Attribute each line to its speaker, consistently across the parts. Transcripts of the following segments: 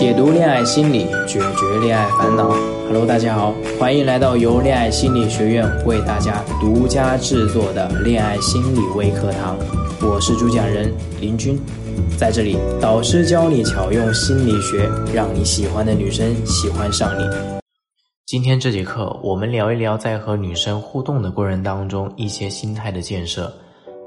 Speaker 1: 解读恋爱心理，解决恋爱烦恼。Hello，大家好，欢迎来到由恋爱心理学院为大家独家制作的恋爱心理微课堂。我是主讲人林军，在这里，导师教你巧用心理学，让你喜欢的女生喜欢上你。今天这节课，我们聊一聊在和女生互动的过程当中一些心态的建设。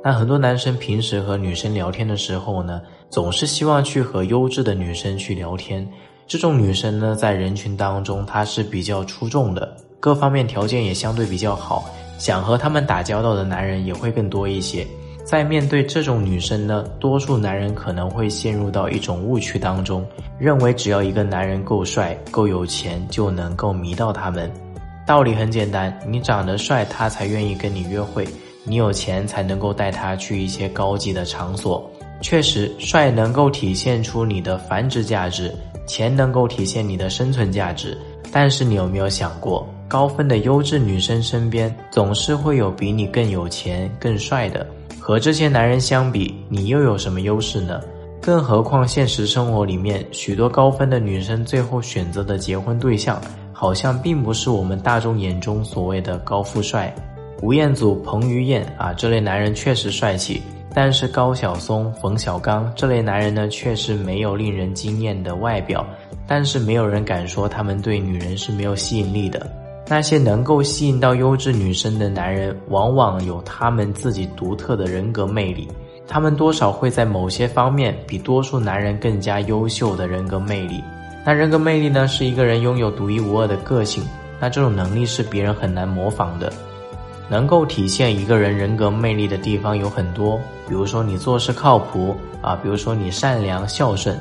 Speaker 1: 那很多男生平时和女生聊天的时候呢，总是希望去和优质的女生去聊天。这种女生呢，在人群当中她是比较出众的，各方面条件也相对比较好，想和她们打交道的男人也会更多一些。在面对这种女生呢，多数男人可能会陷入到一种误区当中，认为只要一个男人够帅、够有钱，就能够迷到她们。道理很简单，你长得帅，他才愿意跟你约会。你有钱才能够带他去一些高级的场所。确实，帅能够体现出你的繁殖价值，钱能够体现你的生存价值。但是你有没有想过，高分的优质女生身边总是会有比你更有钱、更帅的。和这些男人相比，你又有什么优势呢？更何况现实生活里面，许多高分的女生最后选择的结婚对象，好像并不是我们大众眼中所谓的高富帅。吴彦祖、彭于晏啊，这类男人确实帅气，但是高晓松、冯小刚这类男人呢，确实没有令人惊艳的外表，但是没有人敢说他们对女人是没有吸引力的。那些能够吸引到优质女生的男人，往往有他们自己独特的人格魅力，他们多少会在某些方面比多数男人更加优秀的人格魅力。那人格魅力呢，是一个人拥有独一无二的个性，那这种能力是别人很难模仿的。能够体现一个人人格魅力的地方有很多，比如说你做事靠谱啊，比如说你善良孝顺。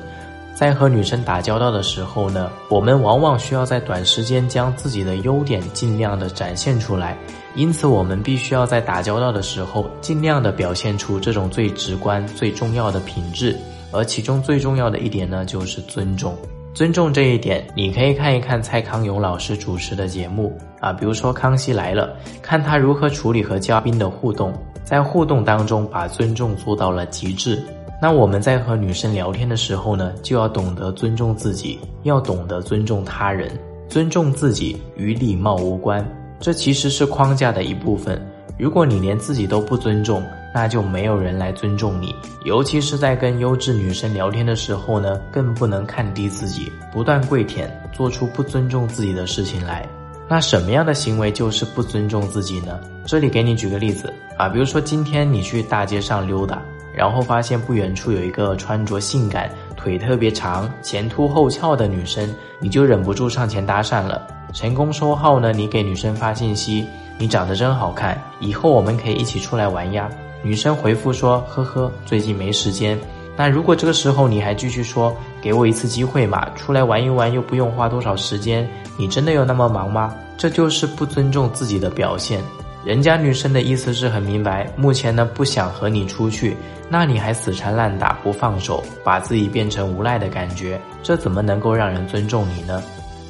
Speaker 1: 在和女生打交道的时候呢，我们往往需要在短时间将自己的优点尽量的展现出来，因此我们必须要在打交道的时候尽量的表现出这种最直观、最重要的品质。而其中最重要的一点呢，就是尊重。尊重这一点，你可以看一看蔡康永老师主持的节目啊，比如说《康熙来了》，看他如何处理和嘉宾的互动，在互动当中把尊重做到了极致。那我们在和女生聊天的时候呢，就要懂得尊重自己，要懂得尊重他人。尊重自己与礼貌无关，这其实是框架的一部分。如果你连自己都不尊重，那就没有人来尊重你，尤其是在跟优质女生聊天的时候呢，更不能看低自己，不断跪舔，做出不尊重自己的事情来。那什么样的行为就是不尊重自己呢？这里给你举个例子啊，比如说今天你去大街上溜达，然后发现不远处有一个穿着性感、腿特别长、前凸后翘的女生，你就忍不住上前搭讪了。成功收号呢，你给女生发信息，你长得真好看，以后我们可以一起出来玩呀。女生回复说：“呵呵，最近没时间。”那如果这个时候你还继续说：“给我一次机会嘛，出来玩一玩又不用花多少时间，你真的有那么忙吗？”这就是不尊重自己的表现。人家女生的意思是很明白，目前呢不想和你出去，那你还死缠烂打不放手，把自己变成无赖的感觉，这怎么能够让人尊重你呢？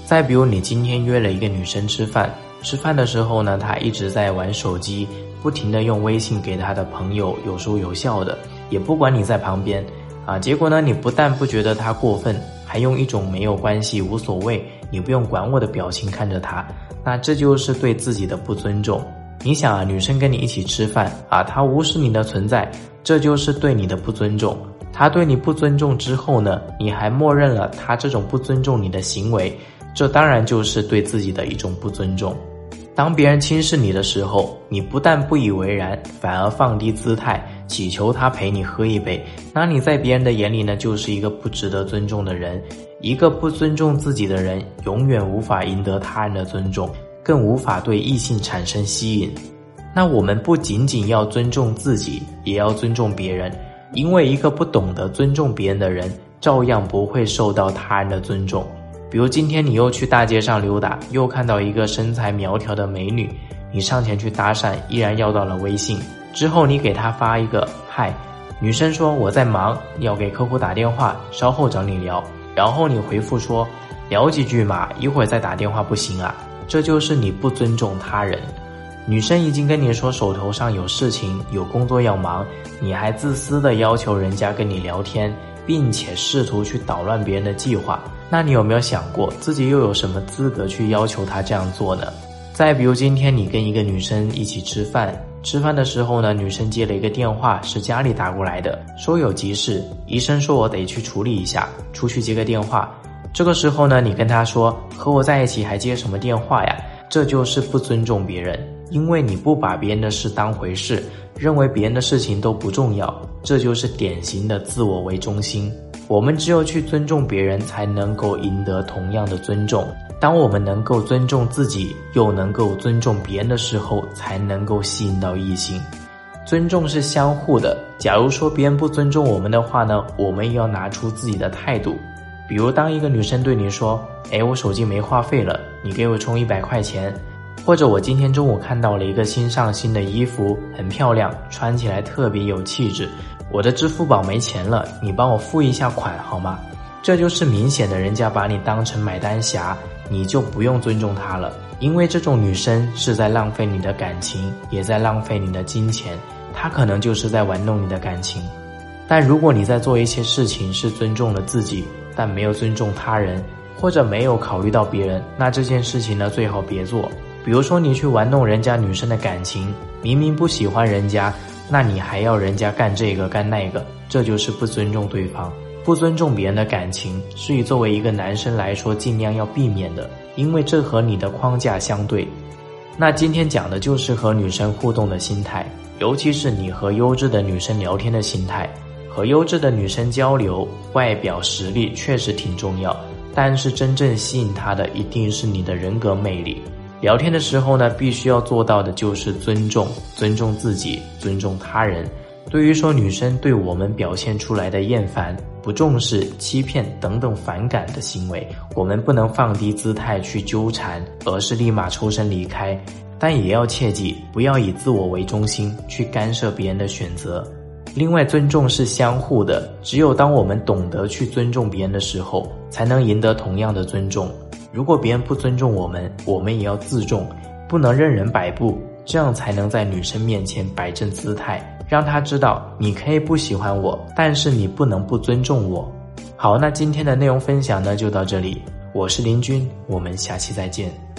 Speaker 1: 再比如你今天约了一个女生吃饭，吃饭的时候呢，她一直在玩手机。不停的用微信给他的朋友有说有笑的，也不管你在旁边，啊，结果呢，你不但不觉得他过分，还用一种没有关系、无所谓、你不用管我的表情看着他，那这就是对自己的不尊重。你想啊，女生跟你一起吃饭啊，她无视你的存在，这就是对你的不尊重。她对你不尊重之后呢，你还默认了她这种不尊重你的行为，这当然就是对自己的一种不尊重。当别人轻视你的时候，你不但不以为然，反而放低姿态，祈求他陪你喝一杯。那你在别人的眼里呢，就是一个不值得尊重的人。一个不尊重自己的人，永远无法赢得他人的尊重，更无法对异性产生吸引。那我们不仅仅要尊重自己，也要尊重别人，因为一个不懂得尊重别人的人，照样不会受到他人的尊重。比如今天你又去大街上溜达，又看到一个身材苗条的美女，你上前去搭讪，依然要到了微信。之后你给她发一个嗨，女生说我在忙，要给客户打电话，稍后找你聊。然后你回复说聊几句嘛，一会儿再打电话不行啊？这就是你不尊重他人。女生已经跟你说手头上有事情，有工作要忙，你还自私的要求人家跟你聊天，并且试图去捣乱别人的计划。那你有没有想过，自己又有什么资格去要求他这样做呢？再比如，今天你跟一个女生一起吃饭，吃饭的时候呢，女生接了一个电话，是家里打过来的，说有急事，医生说我得去处理一下，出去接个电话。这个时候呢，你跟他说和我在一起还接什么电话呀？这就是不尊重别人，因为你不把别人的事当回事，认为别人的事情都不重要，这就是典型的自我为中心。我们只有去尊重别人，才能够赢得同样的尊重。当我们能够尊重自己，又能够尊重别人的时候，才能够吸引到异性。尊重是相互的。假如说别人不尊重我们的话呢，我们也要拿出自己的态度。比如，当一个女生对你说：“哎，我手机没话费了，你给我充一百块钱。”或者我今天中午看到了一个新上新的衣服，很漂亮，穿起来特别有气质。我的支付宝没钱了，你帮我付一下款好吗？这就是明显的人家把你当成买单侠，你就不用尊重他了，因为这种女生是在浪费你的感情，也在浪费你的金钱，她可能就是在玩弄你的感情。但如果你在做一些事情是尊重了自己，但没有尊重他人，或者没有考虑到别人，那这件事情呢最好别做。比如说你去玩弄人家女生的感情，明明不喜欢人家。那你还要人家干这个干那个，这就是不尊重对方，不尊重别人的感情，是以作为一个男生来说尽量要避免的，因为这和你的框架相对。那今天讲的就是和女生互动的心态，尤其是你和优质的女生聊天的心态。和优质的女生交流，外表实力确实挺重要，但是真正吸引她的一定是你的人格魅力。聊天的时候呢，必须要做到的就是尊重，尊重自己，尊重他人。对于说女生对我们表现出来的厌烦、不重视、欺骗等等反感的行为，我们不能放低姿态去纠缠，而是立马抽身离开。但也要切记，不要以自我为中心去干涉别人的选择。另外，尊重是相互的，只有当我们懂得去尊重别人的时候，才能赢得同样的尊重。如果别人不尊重我们，我们也要自重，不能任人摆布，这样才能在女生面前摆正姿态，让她知道你可以不喜欢我，但是你不能不尊重我。好，那今天的内容分享呢就到这里，我是林军，我们下期再见。